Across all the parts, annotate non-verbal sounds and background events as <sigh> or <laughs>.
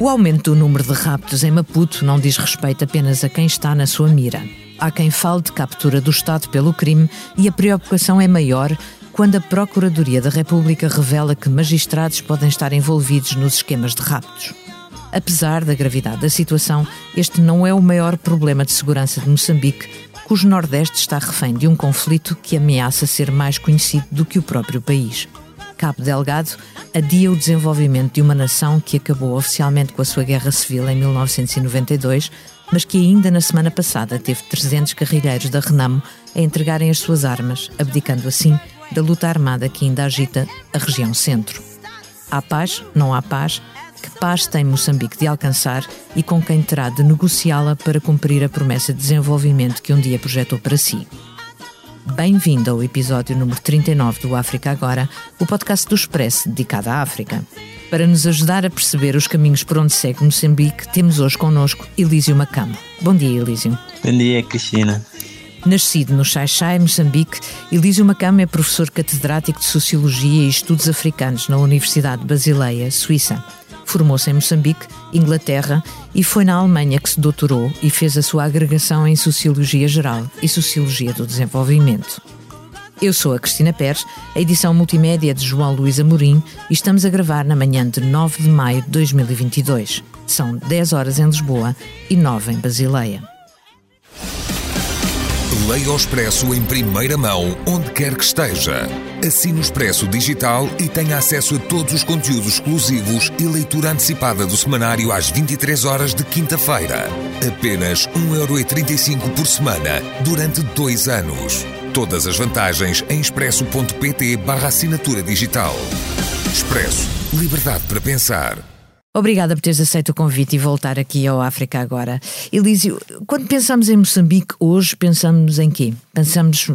O aumento do número de raptos em Maputo não diz respeito apenas a quem está na sua mira. Há quem fale de captura do Estado pelo crime e a preocupação é maior quando a Procuradoria da República revela que magistrados podem estar envolvidos nos esquemas de raptos. Apesar da gravidade da situação, este não é o maior problema de segurança de Moçambique, cujo Nordeste está refém de um conflito que ameaça ser mais conhecido do que o próprio país. Cabo Delgado adia o desenvolvimento de uma nação que acabou oficialmente com a sua guerra civil em 1992, mas que ainda na semana passada teve 300 guerrilheiros da Renamo a entregarem as suas armas, abdicando assim da luta armada que ainda agita a região centro. Há paz? Não há paz? Que paz tem Moçambique de alcançar e com quem terá de negociá-la para cumprir a promessa de desenvolvimento que um dia projetou para si? Bem-vindo ao episódio número 39 do África Agora, o podcast do Expresso dedicado à África. Para nos ajudar a perceber os caminhos por onde segue Moçambique, temos hoje connosco Elísio Macamo. Bom dia, Elísio. Bom dia, Cristina. Nascido no Xai-Xai, Moçambique, Elísio Macamo é professor catedrático de Sociologia e Estudos Africanos na Universidade de Basileia, Suíça. Formou-se em Moçambique, Inglaterra e foi na Alemanha que se doutorou e fez a sua agregação em Sociologia Geral e Sociologia do Desenvolvimento. Eu sou a Cristina Pérez, a edição multimédia de João Luís Amorim e estamos a gravar na manhã de 9 de maio de 2022. São 10 horas em Lisboa e 9 em Basileia. Leia o Expresso em primeira mão, onde quer que esteja. Assine o Expresso Digital e tenha acesso a todos os conteúdos exclusivos e leitura antecipada do semanário às 23 horas de quinta-feira. Apenas 1,35€ por semana, durante dois anos. Todas as vantagens em expresso.pt barra assinatura digital. Expresso. Liberdade para pensar. Obrigada por teres aceito o convite e voltar aqui ao África agora. Elísio, quando pensamos em Moçambique hoje, pensamos em quê? Pensamos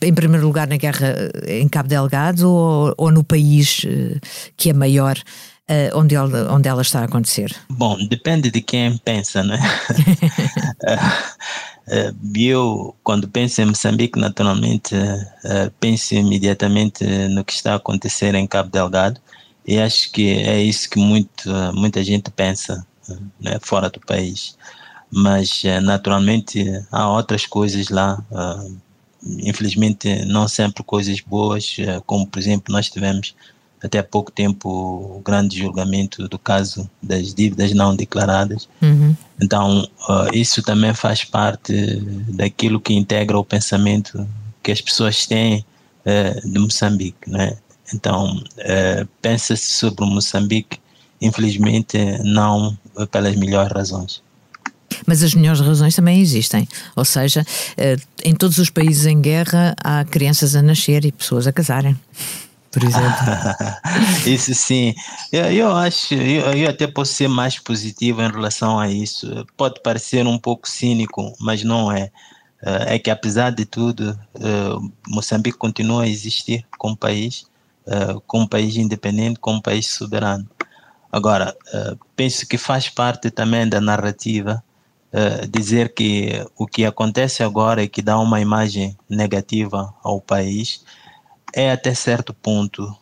em primeiro lugar na guerra em Cabo Delgado ou, ou no país eh, que é maior uh, onde, ela, onde ela está a acontecer? Bom, depende de quem pensa, né? <laughs> eu, quando penso em Moçambique, naturalmente, penso imediatamente no que está a acontecer em Cabo Delgado e acho que é isso que muito, muita gente pensa né, fora do país. Mas, eh, naturalmente, há outras coisas lá. Uh, infelizmente, não sempre coisas boas, uh, como, por exemplo, nós tivemos até há pouco tempo o grande julgamento do caso das dívidas não declaradas. Uhum. Então, uh, isso também faz parte daquilo que integra o pensamento que as pessoas têm de Moçambique. Né? Então, é, pensa-se sobre Moçambique, infelizmente, não pelas melhores razões. Mas as melhores razões também existem. Ou seja, é, em todos os países em guerra há crianças a nascer e pessoas a casarem. Por exemplo. <laughs> isso sim. Eu, eu acho, eu, eu, até posso ser mais positivo em relação a isso. Pode parecer um pouco cínico, mas não é. É, é que apesar de tudo, Moçambique continua a existir como país uh, como país independente, como país soberano. Agora, uh, penso que faz parte também da narrativa uh, dizer que o que acontece agora e que dá uma imagem negativa ao país é até certo ponto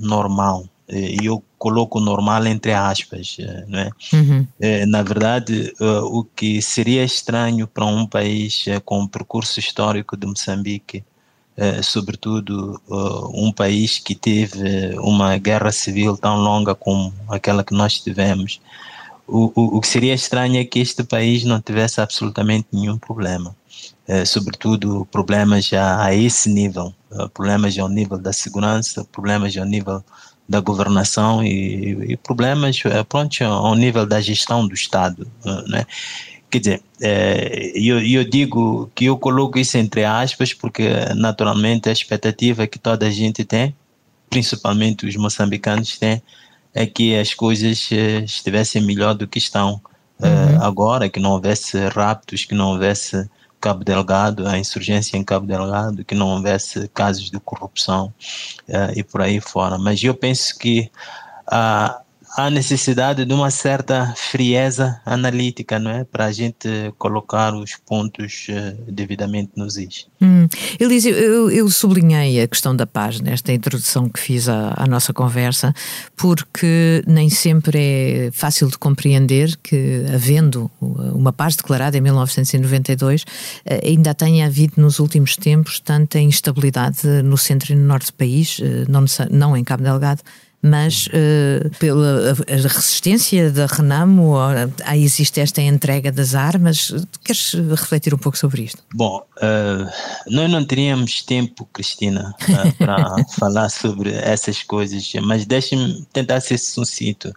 normal. E eu coloco normal entre aspas, não é? Uhum. Na verdade, o que seria estranho para um país com o percurso histórico de Moçambique eh, sobretudo uh, um país que teve uma guerra civil tão longa como aquela que nós tivemos. O, o, o que seria estranho é que este país não tivesse absolutamente nenhum problema, sobretudo problemas a, a esse nível, problemas ao nível da segurança, problemas ao nível da governação e, e problemas pronto, ao nível da gestão do Estado. Né? Quer dizer, é, eu, eu digo que eu coloco isso entre aspas porque naturalmente a expectativa que toda a gente tem, principalmente os moçambicanos têm, é que as coisas eh, estivessem melhor do que estão eh, uhum. agora, que não houvesse raptos, que não houvesse Cabo Delgado, a insurgência em Cabo Delgado, que não houvesse casos de corrupção uh, e por aí fora. Mas eu penso que a, há necessidade de uma certa frieza analítica, não é? Para a gente colocar os pontos uh, devidamente nos is. Hum. Elise, eu, eu, sublinhei a questão da paz nesta introdução que fiz à, à, nossa conversa, porque nem sempre é fácil de compreender que, havendo uma paz declarada em 1992, eh, ainda tenha havido nos últimos tempos tanta instabilidade no centro e no norte do país, eh, não, não em Cabo Delgado, mas uh, pela resistência da Renamo, uh, existe esta entrega das armas. Queres refletir um pouco sobre isto? Bom, uh, nós não teríamos tempo, Cristina, para <laughs> falar sobre essas coisas, mas deixe-me tentar ser sucinto.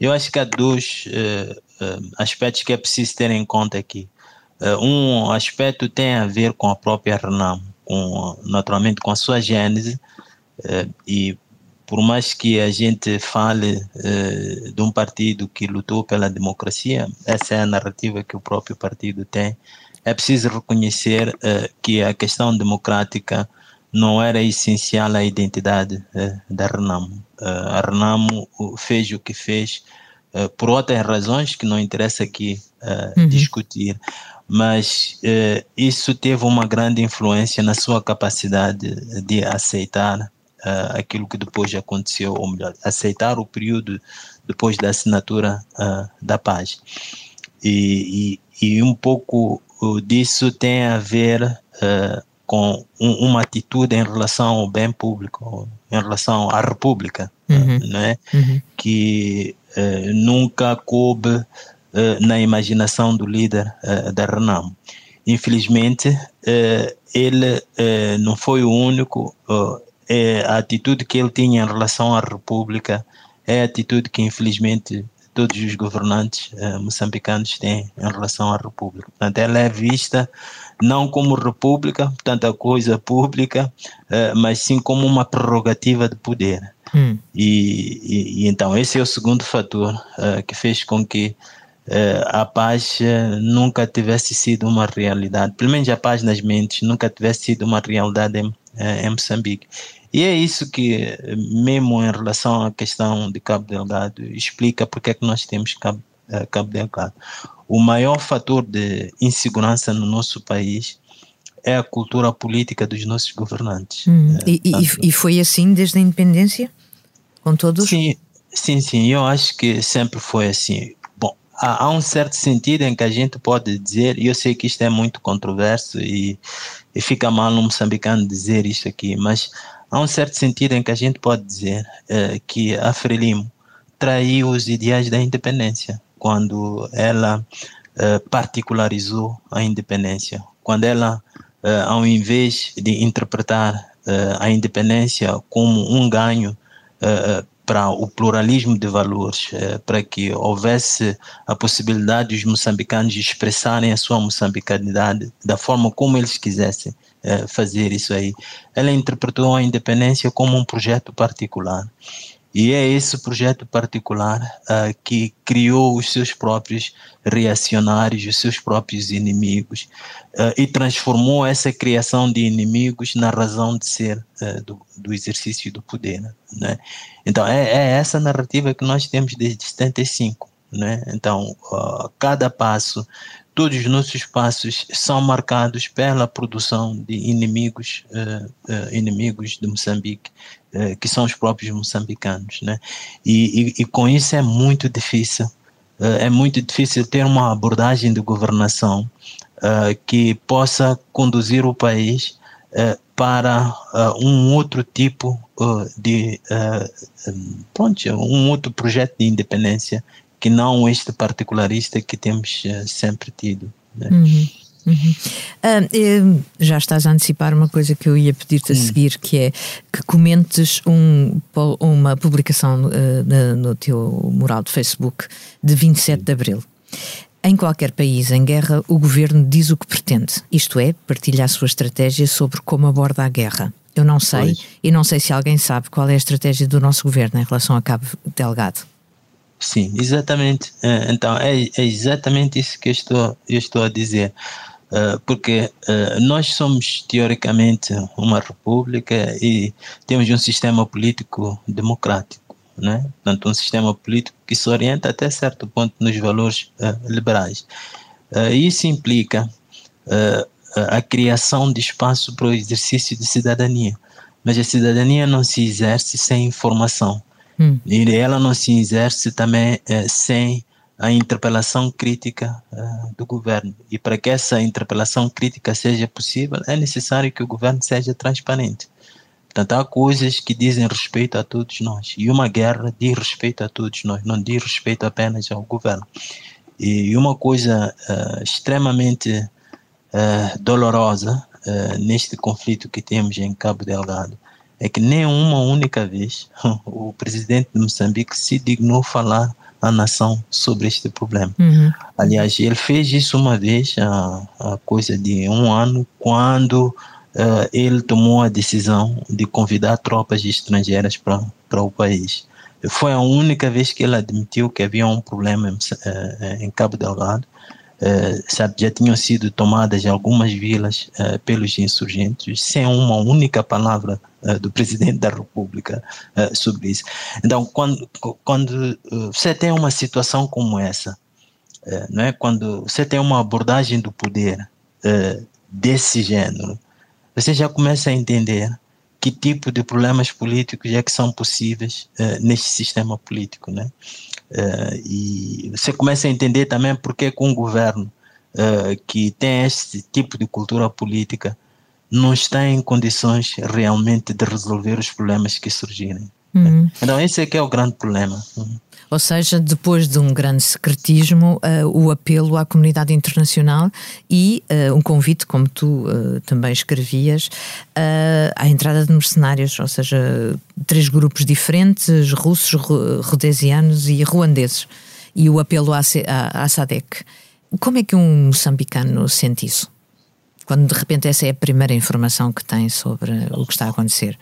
Eu acho que há dois aspectos que é preciso ter em conta aqui. um aspecto tem a ver com a própria Renamo, com, naturalmente com a sua gênese, e por mais que a gente fale eh, de um partido que lutou pela democracia, essa é a narrativa que o próprio partido tem, é preciso reconhecer eh, que a questão democrática não era essencial à identidade eh, da Renamo. a Renamo fez o que fez por outras razões que não interessa aqui uhum. discutir, mas isso teve uma grande influência na sua capacidade de aceitar uh, aquilo que depois aconteceu, ou melhor, aceitar o período depois da assinatura uh, da paz. E, e, e, um pouco disso tem a ver uh, com um, uma atitude em relação ao bem público, em relação à República, uhum. né? Uhum. que nunca coube na imaginação do líder da Renamo. Infelizmente, ele não foi o único, é, a atitude que ele tinha em relação à República é a atitude que, infelizmente, todos os governantes eh, moçambicanos têm em relação à República. Portanto, ela é vista não como República, portanto, a coisa pública, eh, mas sim como uma prerrogativa de poder. Hum. E, e, e, então, esse é o segundo fator eh, que fez com que eh, a paz eh, nunca tivesse sido uma realidade, pelo menos a paz nas mentes nunca tivesse sido uma realidade em, em Moçambique. E é isso que, mesmo em relação à questão de Cabo Delgado, explica porque é que nós temos Cabo, Cabo Delgado. O maior fator de insegurança no nosso país é a cultura política dos nossos governantes. Hum, e, tanto... e, foi assim desde a independência? Com todos? Sim, sim, sim. Eu acho que sempre foi assim. Há, há um certo sentido em que a gente pode dizer, e eu sei que isto é muito controverso e, e fica mal no moçambicano dizer isto aqui, mas há um certo sentido em que a gente pode dizer é, que a Frelimo traiu os ideais da independência quando ela é, particularizou a independência, quando ela, é, ao invés de interpretar a independência como um ganho para o pluralismo de valores, para que houvesse a possibilidade dos moçambicanos expressarem a sua moçambicanidade da forma como eles quisessem, eh, fazer isso aí. Ela interpretou a independência como um projeto particular. E é esse projeto particular uh, que criou os seus próprios reacionários, os seus próprios inimigos, uh, e transformou essa criação de inimigos na razão de ser uh, do, do, exercício do poder. Né? Então, é, é, essa narrativa que nós temos desde 75. Né? Então, cada passo todos os nossos passos são marcados pela produção de inimigos, uh, uh, inimigos de Moçambique, uh, que são os próprios moçambicanos, né? E, e, e com isso é muito difícil, é muito difícil ter uma abordagem de governação que possa conduzir o país para um outro tipo de, pronto, um outro projeto de independência que não este particularista que temos uh, sempre tido. Né? Uhum. Uhum. Uh, já estás a antecipar uma coisa que eu ia pedir-te a seguir, que é que comentes um, uma publicação uh, no teu mural de Facebook de 27 de Abril. Em qualquer país em guerra, o governo diz o que pretende, isto é, partilha a sua estratégia sobre como aborda a guerra. Eu não sei, pois. e não sei se alguém sabe qual é a estratégia do nosso governo em relação a Cabo Delgado. Sim, exatamente. É, então, é, é exatamente isso que eu estou, eu estou a dizer. Uh, porque uh, nós somos teoricamente uma república e temos um sistema político democrático. Né? portanto, um sistema político que se orienta até certo ponto nos valores uh, liberais. Uh, isso implica uh, a criação de espaço para o exercício de cidadania, mas a cidadania não se exerce sem informação, hum. e ela não se exerce também sem a interpelação crítica uh, do governo. E para que essa interpelação crítica seja possível, é necessário que o governo seja transparente. Portanto, há coisas que dizem respeito a todos nós. E uma guerra diz respeito a todos nós, não diz respeito apenas ao governo. E uma coisa uh, extremamente uh, dolorosa neste conflito que temos em Cabo Delgado é que nem uma única vez <laughs> o presidente de Moçambique se dignou falar a nação sobre este problema. Uhum. Aliás, ele fez isso uma vez, há, há coisa de um ano, quando uh, ele tomou a decisão de convidar tropas estrangeiras para o país. Foi a única vez que ele admitiu que havia um problema em, uh, em Cabo Delgado eh, sabe, já tinham sido tomadas algumas vilas uh, pelos insurgentes, sem uma única palavra uh, do presidente da República sobre isso. Então, quando, quando você tem uma situação como essa, não é? quando você tem uma abordagem do poder desse gênero, você já começa a entender que tipo de problemas políticos é que são possíveis neste sistema político, né? Uh, e você começa a entender também porque que um governo uh, que tem este tipo de cultura política não está em condições realmente de resolver os problemas que surgirem. Uhum. Então esse é que é o grande problema. Uhum. Ou seja, depois de um grande secretismo, uh, o apelo à comunidade internacional e uh, um convite, como tu uh, também escrevias, à entrada de mercenários, ou seja, três grupos diferentes, russos, rodesianos e ruandeses, e o apelo à, à, à SADEC. Como é que um moçambicano sente isso? Quando de repente essa é a primeira informação que tem sobre o que está a acontecer?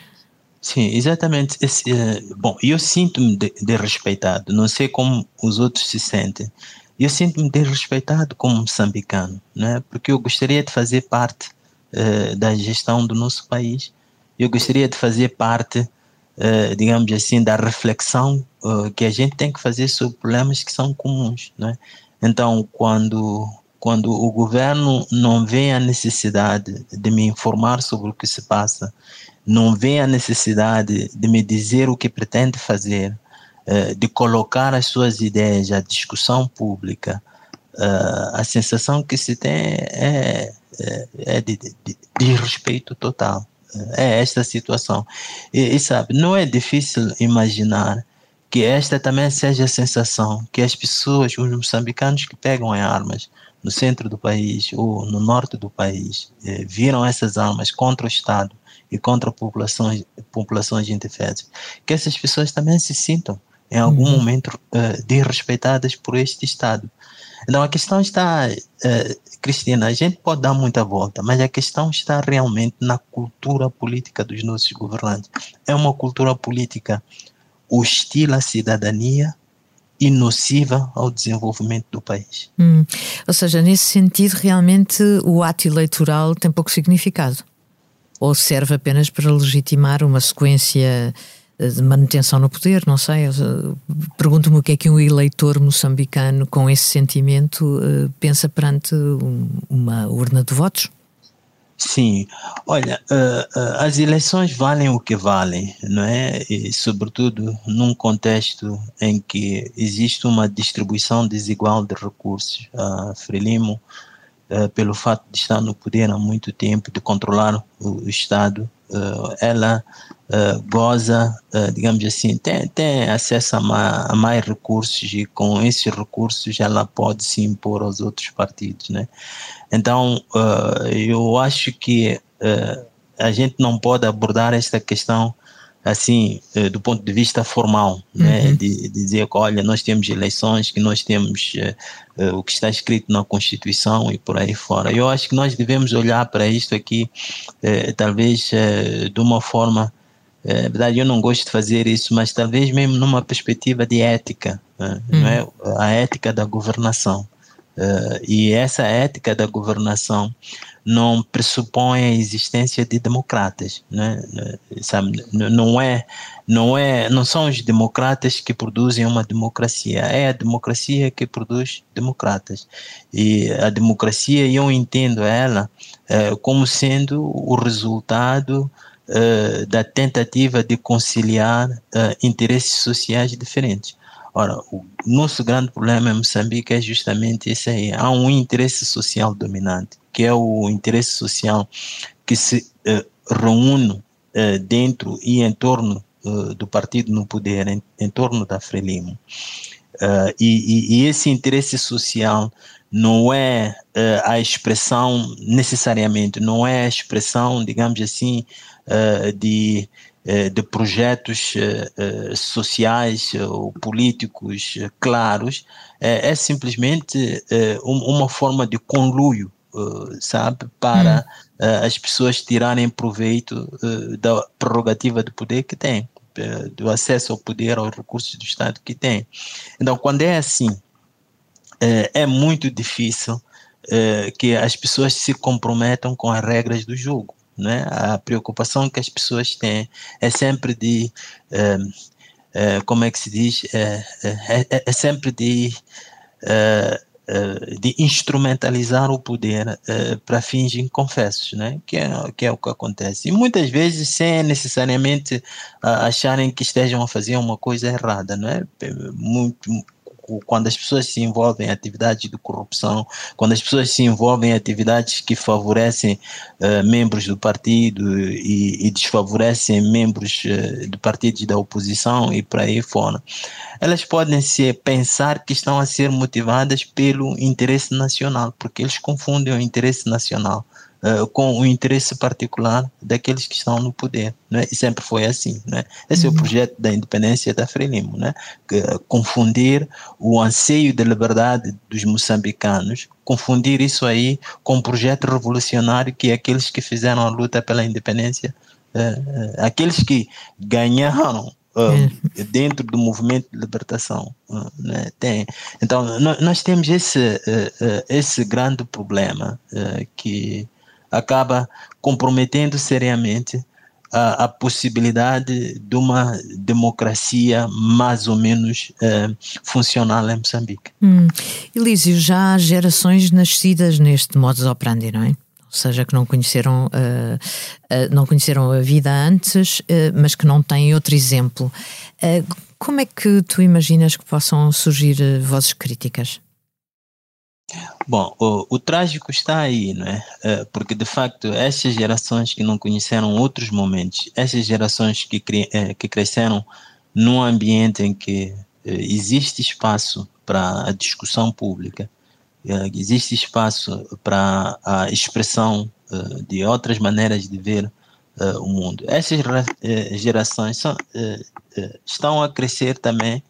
Sim, exatamente. Esse, uh, bom, eu sinto-me desrespeitado, de não sei como os outros se sentem. Eu sinto-me desrespeitado como moçambicano, né? porque eu gostaria de fazer parte uh, da gestão do nosso país, eu gostaria de fazer parte, uh, digamos assim, da reflexão que a gente tem que fazer sobre problemas que são comuns. Né? Então, quando, quando o governo não vê a necessidade de me informar sobre o que se passa, não vê a necessidade de me dizer o que pretende fazer, uh, de colocar as suas ideias à discussão pública, uh, a sensação que se tem é, é, é de, de, de, respeito total. É esta situação. E, e sabe, não é difícil imaginar que esta também seja a sensação que as pessoas, os moçambicanos que pegam em armas no centro do país ou no norte do país, eh, viram essas armas contra o Estado e contra populações, populações indefesas, que essas pessoas também se sintam em algum uhum. momento uh, desrespeitadas por este Estado. Então a questão está, uh, Cristina, a gente pode dar muita volta, mas a questão está realmente na cultura política dos nossos governantes. É uma cultura política hostil à cidadania e nociva ao desenvolvimento do país. Hum. Ou seja, nesse sentido, realmente o ato eleitoral tem pouco significado ou serve apenas para legitimar uma sequência eh, de manutenção no poder, não sei. Pergunto-me o que é que um eleitor moçambicano com esse sentimento eh, pensa perante uma urna de votos? Sim, olha, as eleições valem o que valem, não é? E, sobretudo num contexto em que existe uma distribuição desigual de recursos. A uh, Frelimo uh, pelo fato de estar no poder há muito tempo, de controlar o, o Estado, uh, ela uh, goza, digamos assim, tem, tem acesso a, ma, a, mais recursos e com esses recursos ela pode se impor aos outros partidos, né? Então, eu acho que a gente não pode abordar esta questão assim, eh, do ponto de vista formal, né, uhum. de, de, dizer que, olha, nós temos eleições, que nós temos uh, uh, o que está escrito na Constituição e por aí fora. Eu acho que nós devemos olhar para isto aqui, uh, talvez de uma forma, é verdade, eu não gosto de fazer isso, mas talvez mesmo numa perspectiva de ética, uhum. é? a ética da governação. E essa ética da governação não pressupõe a existência de democratas, né? Sabe, não é, não é, não são os democratas que produzem uma democracia, é a democracia que produz democratas. E a democracia eu entendo ela é, como sendo o resultado é, da tentativa de conciliar interesses sociais diferentes. Ora, o nosso grande problema em Moçambique é justamente esse aí. Há um interesse social dominante, que é o interesse social que se uh, reúne uh, dentro e em torno uh, do partido no poder, em, em torno da Frelimo. E, e, e, esse interesse social não é a expressão, necessariamente, não é a expressão, digamos assim, de eh, de projetos eh, eh, sociais ou políticos claros, é simplesmente uma forma de conluio, sabe, para hum. as pessoas tirarem proveito da prerrogativa de poder que têm, do acesso ao poder, aos recursos do Estado que têm. Então, quando é assim, é muito difícil que as pessoas se comprometam com as regras do jogo né? A preocupação que as pessoas têm é sempre de, é, é, como é que se diz, é, é, é, sempre de, de instrumentalizar o poder para fins inconfessos, né? Que é, que é o que acontece. E muitas vezes sem necessariamente acharem que estejam a fazer uma coisa errada, né? Muito, quando as pessoas se envolvem em atividades de corrupção, quando as pessoas se envolvem em atividades que favorecem uh, membros do partido e, e desfavorecem membros uh, de partidos da oposição e por aí fora, elas podem se pensar que estão a ser motivadas pelo interesse nacional, porque eles confundem o interesse nacional uh, com o interesse particular daqueles que estão no poder, né? E sempre foi assim, né? Esse uhum. é o uhum. projeto da independência da Frelimo, né? Que, uh, confundir o anseio de liberdade dos moçambicanos, confundir isso aí com um projeto revolucionário que é aqueles que fizeram a luta pela independência, uh, aqueles que ganharam Uh, dentro do movimento de libertação. Uh, né? Tem. Então, nós temos esse, uh, esse grande problema que acaba comprometendo seriamente a, a, possibilidade de uma democracia mais ou menos eh, funcional em Moçambique. Hum. Elísio, já há gerações nascidas neste modus operandi, não é? Ou seja, que não conheceram, uh, uh, não conheceram a vida antes, uh, mas que não têm outro exemplo. como é que tu imaginas que possam surgir vozes críticas? Bom, o, o, trágico está aí, não é? é? Porque de facto, essas gerações que não conheceram outros momentos, essas gerações que, é, que cresceram num ambiente em que é, existe espaço para a discussão pública, existe espaço para a expressão de outras maneiras de ver o mundo. Essas gerações são, estão a crescer também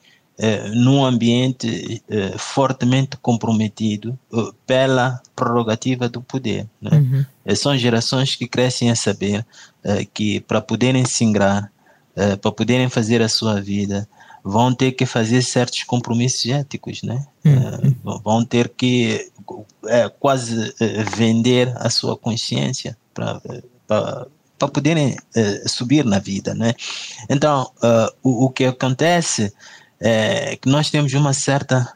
eh, num ambiente eh, fortemente comprometido eh, pela prerrogativa do poder. Né? Uhum. Eh, são gerações que crescem a saber que para poderem se ingrar, para poderem fazer a sua vida, vão ter que fazer certos compromissos éticos, né? Uhum. vão ter que quase vender a sua consciência para para poderem subir na vida, né? Então, o, o que acontece é, que nós temos uma certa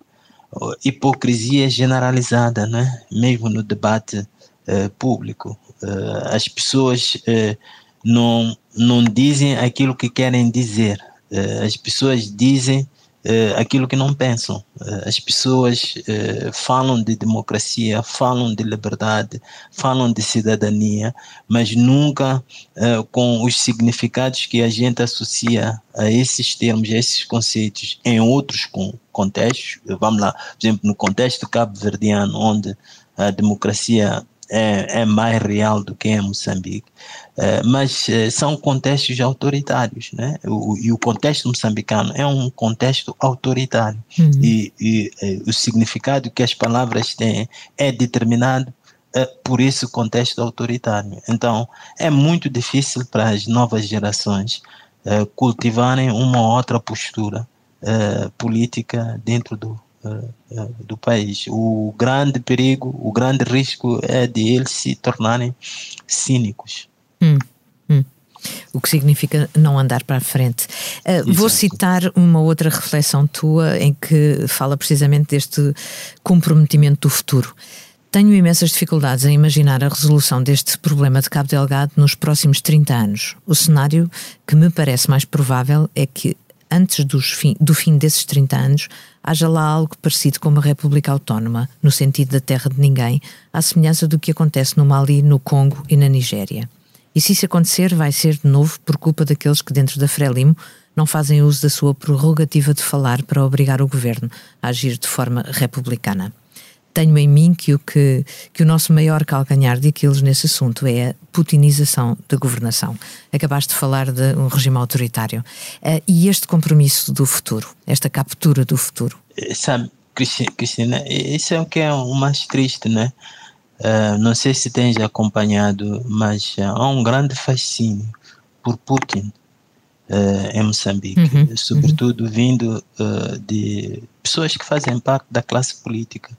hipocrisia generalizada, né? mesmo no debate é, público. É, as pessoas é, não, não dizem aquilo que querem dizer, é, as pessoas dizem uh, aquilo que não pensam. Uh, as pessoas uh, falam de democracia, falam de liberdade, falam de cidadania, mas nunca com os significados que a gente associa a esses termos, a esses conceitos em outros contextos. Vamos lá, por exemplo, no contexto cabo-verdiano, onde a democracia é, é mais real do que em Moçambique, é, mas é, são contextos autoritários, né? O, e o contexto moçambicano é um contexto autoritário uhum. e, e é, o significado que as palavras têm é determinado é, por esse contexto autoritário. Então, é muito difícil para as novas gerações é, cultivarem uma outra postura política dentro do do país. O grande perigo, o grande risco é de eles se tornarem cínicos. Hum, hum. O que significa não andar para a frente. Uh, vou citar uma outra reflexão tua em que fala precisamente deste comprometimento do futuro. Tenho imensas dificuldades em imaginar a resolução deste problema de Cabo Delgado nos próximos 30 anos. O cenário que me parece mais provável é que, antes fim, do fim desses 30 anos, haja lá algo parecido com uma república autónoma, no sentido da terra de ninguém, à semelhança do que acontece no Mali, no Congo e na Nigéria. E se isso acontecer, vai ser de novo por culpa daqueles que, dentro da Frelimo, não fazem uso da sua prerrogativa de falar para obrigar o governo a agir de forma republicana tenho em mim que o, que, que o nosso maior calcanhar de Aquiles nesse assunto é a putinização da governação. Acabaste de falar de um regime autoritário. Uh, e este compromisso do futuro, esta captura do futuro? Eh, sabe, Cristina, isso é o que é o mais triste, né? Uh, não sei se tens acompanhado, mas há um grande fascínio por Putin uh, em Moçambique, uhum, sobretudo uhum. vindo de pessoas que fazem parte da classe política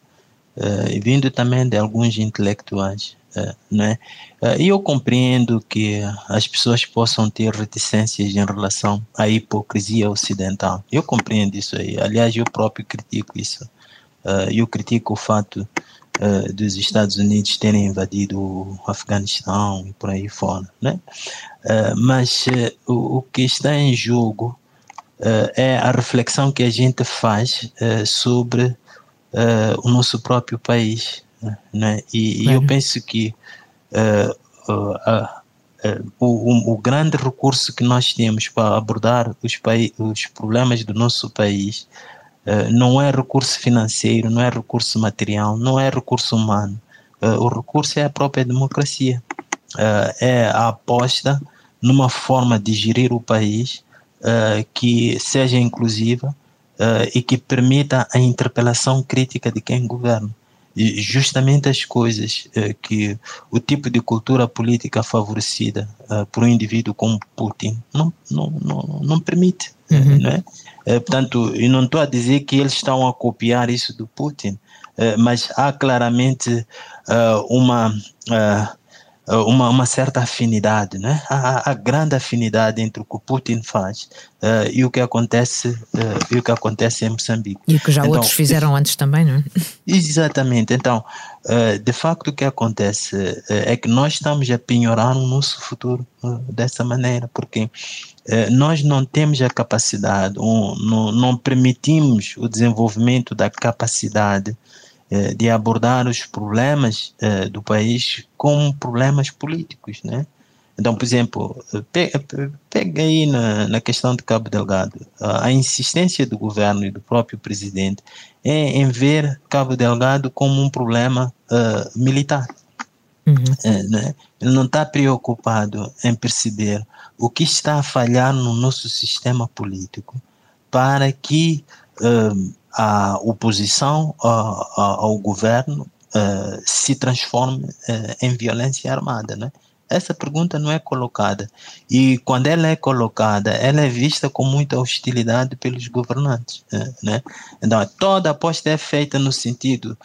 uh, vindo também de alguns intelectuais. Uh, né? Uh, e eu compreendo que as pessoas possam ter reticências em relação à hipocrisia ocidental. Eu compreendo isso aí. Aliás, eu próprio critico isso. Uh, eu critico o fato dos Estados Unidos terem invadido o Afeganistão e por aí fora. Né? mas o, o, que está em jogo é a reflexão que a gente faz sobre uh, o nosso próprio país. Né? E, e eu penso que uh, uh, o, o, grande recurso que nós temos para abordar os, os problemas do nosso país não é recurso financeiro, não é recurso material, não é recurso humano. o recurso é a própria democracia. é a aposta numa forma de gerir o país que seja inclusiva, uh, e que permita a interpelação crítica de quem governa. E justamente as coisas uh, que o tipo de cultura política favorecida uh, por um indivíduo como Putin não, não, não, não permite. Uhum. Né? portanto, eu não estou a dizer que eles estão a copiar isso do Putin, mas há claramente uma eh, uma, uma certa afinidade, né? Há, há, grande afinidade entre o que o Putin faz uh, e o que acontece uh, e o que acontece em Moçambique. E o que já então, outros fizeram antes também, não é? Exatamente. Então, uh, de facto, o que acontece é que nós estamos a penhorar o nosso futuro dessa maneira, porque nós não temos a capacidade, ou não, não permitimos o desenvolvimento da capacidade de abordar os problemas eh, do país como problemas políticos, né? Então, por exemplo, pega, pega aí na, na, questão de Cabo Delgado, a, a, insistência do governo e do próprio presidente é em ver Cabo Delgado como um problema uh, militar. Uhum. É, né? Ele não está preocupado em perceber o que está a falhar no nosso sistema político para que uh, a oposição ao governo uh, se transforme uh, em violência armada, né? Essa pergunta não é colocada. E quando ela é colocada, ela é vista com muita hostilidade pelos governantes. Né? Então, toda aposta é feita no sentido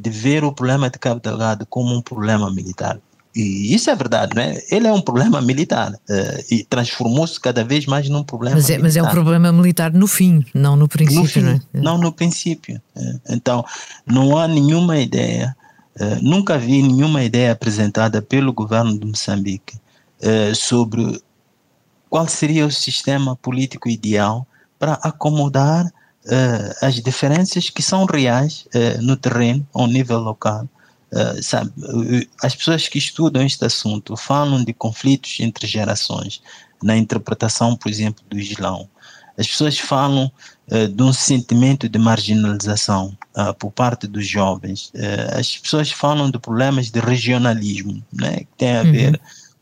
de ver o problema de Cabo Delgado como um problema militar. E isso é verdade, né? Ele é um problema militar uh, e transformou-se cada vez mais num problema mas é, militar. Mas é um problema militar no fim, não no princípio, no fim, não é? Não no princípio. É. Então, não há nenhuma ideia, uh, nunca vi nenhuma ideia apresentada pelo governo de Moçambique uh, sobre qual seria o sistema político ideal para acomodar as diferenças que são reais no terreno, ao nível local, Uh, sabe, as pessoas que estudam este assunto falam de conflitos entre gerações, na interpretação, por exemplo, do Islão. As pessoas falam uh, de um sentimento de marginalização uh, por parte dos jovens. as pessoas falam de problemas de regionalismo, né, que tem a uhum. ver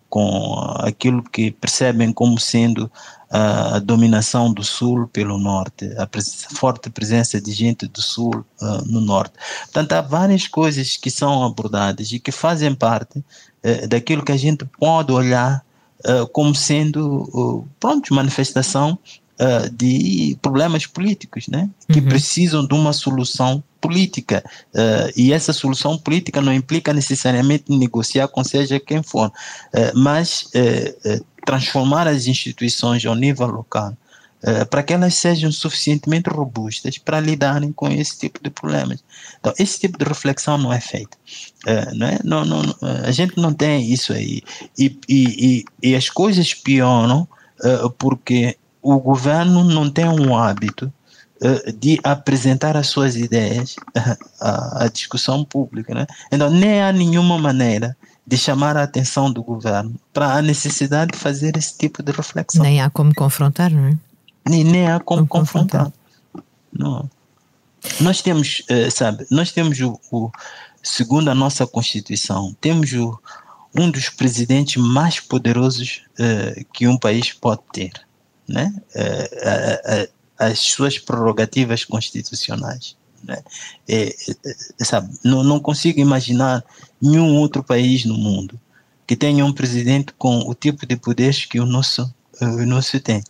com aquilo que percebem como sendo a, dominação do Sul pelo Norte, a pres forte presença de gente do Sul uh, no Norte. Portanto, há várias coisas que são abordadas e que fazem parte uh, daquilo que a gente pode olhar uh, como sendo, pronto, manifestação uh, de problemas políticos, né? Que uhum. precisam de uma solução política. Uh, e essa solução política não implica necessariamente negociar com seja quem for, uh, mas transformar as instituições ao nível local para que elas sejam suficientemente robustas para lidarem com esse tipo de problemas. Então, esse tipo de reflexão não é feita. não é? Não, não, a gente não tem isso aí. E, e, e, e as coisas pioram porque o governo não tem um hábito de apresentar as suas ideias <laughs> à, à, discussão pública. Né? Então, nem há nenhuma maneira de chamar a atenção do governo para a necessidade de fazer esse tipo de reflexão. Nem há como confrontar, não é? Nem, nem há como, como confrontar. confrontar. Não. Nós temos, uh, sabe, nós temos o, o, segundo a nossa Constituição, temos o, um dos presidentes mais poderosos uh, que um país pode ter né, as suas prerrogativas constitucionais. Né? É, é, sabe, não, não consigo imaginar nenhum outro país no mundo que tenha um presidente com o tipo de poderes que o nosso, o nosso tem.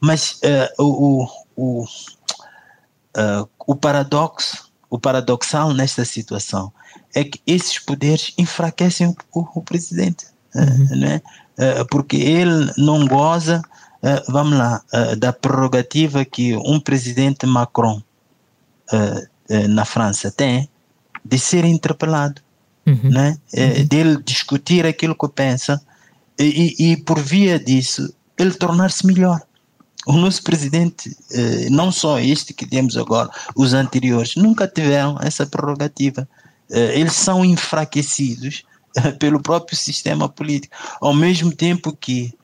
Mas uh, o, o, uh, o paradoxo, o paradoxal nesta situação é que esses poderes enfraquecem o, o, presidente, uhum. né? Uh, porque ele não goza vamos lá, da prerrogativa que um presidente Macron uh, na França tem de ser interpelado, uhum. né? Uhum. dele discutir aquilo que pensa e, e, e por via disso ele tornar-se melhor. O nosso presidente, não só este que temos agora, os anteriores, nunca tiveram essa prerrogativa. Eles são enfraquecidos pelo próprio sistema político, ao mesmo tempo que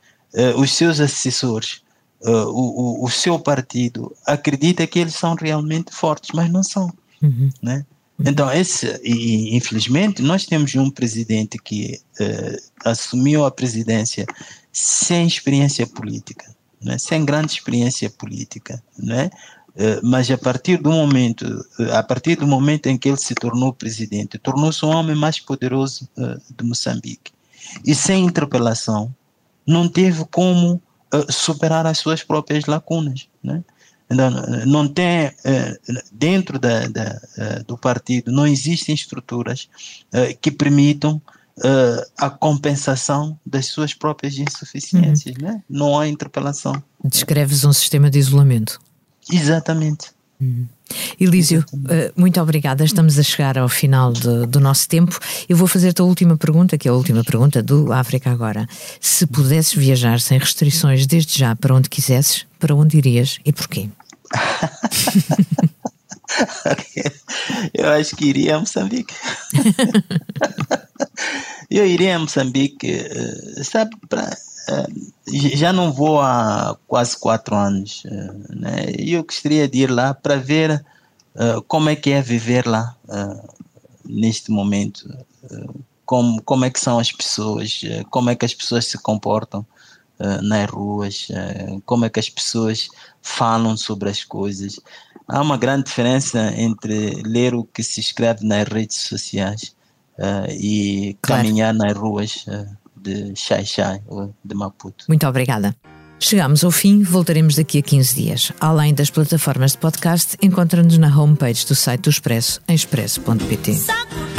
os seus assessores, uh, o, o, seu partido, acredita que eles são realmente fortes, mas não são. Uhum. Né? Então, esse, e, infelizmente, nós temos um presidente que uh, assumiu a presidência sem experiência política, né? sem grande experiência política, né? Uh, mas a partir do momento, uh, a partir do momento em que ele se tornou presidente, tornou-se o homem mais poderoso de Moçambique. E sem interpelação, não teve como superar as suas próprias lacunas. Né? Então, não tem, uh, dentro da, da, uh, do partido, não existem estruturas que permitam a compensação das suas próprias insuficiências. Uhum. Né? Não há interpelação. Descreves um sistema de isolamento. Exatamente. Uhum. Elísio, eh, muito obrigada. Estamos a chegar ao final de, do nosso tempo. Eu vou fazer-te a última pergunta, que é a última pergunta do África Agora. Se pudesses viajar sem restrições desde já para onde quisesses, para onde irias e porquê? <laughs> Eu acho que iria a Moçambique. <laughs> Eu iria a Moçambique, eh, sabe, para já não vou há quase quatro anos, eh, né? E eu gostaria de ir lá para ver uh, como é que é viver lá neste momento, como, como é que são as pessoas, como é que as pessoas se comportam nas ruas, como é que as pessoas falam sobre as coisas. Há uma grande diferença entre ler o que se escreve nas redes sociais e claro. caminhar nas ruas de Xai-Xai ou de Maputo. Muito obrigada. Chegamos ao fim, voltaremos daqui a 15 dias. Além das plataformas de podcast, encontra-nos na homepage do site do Expresso, em expresso.pt.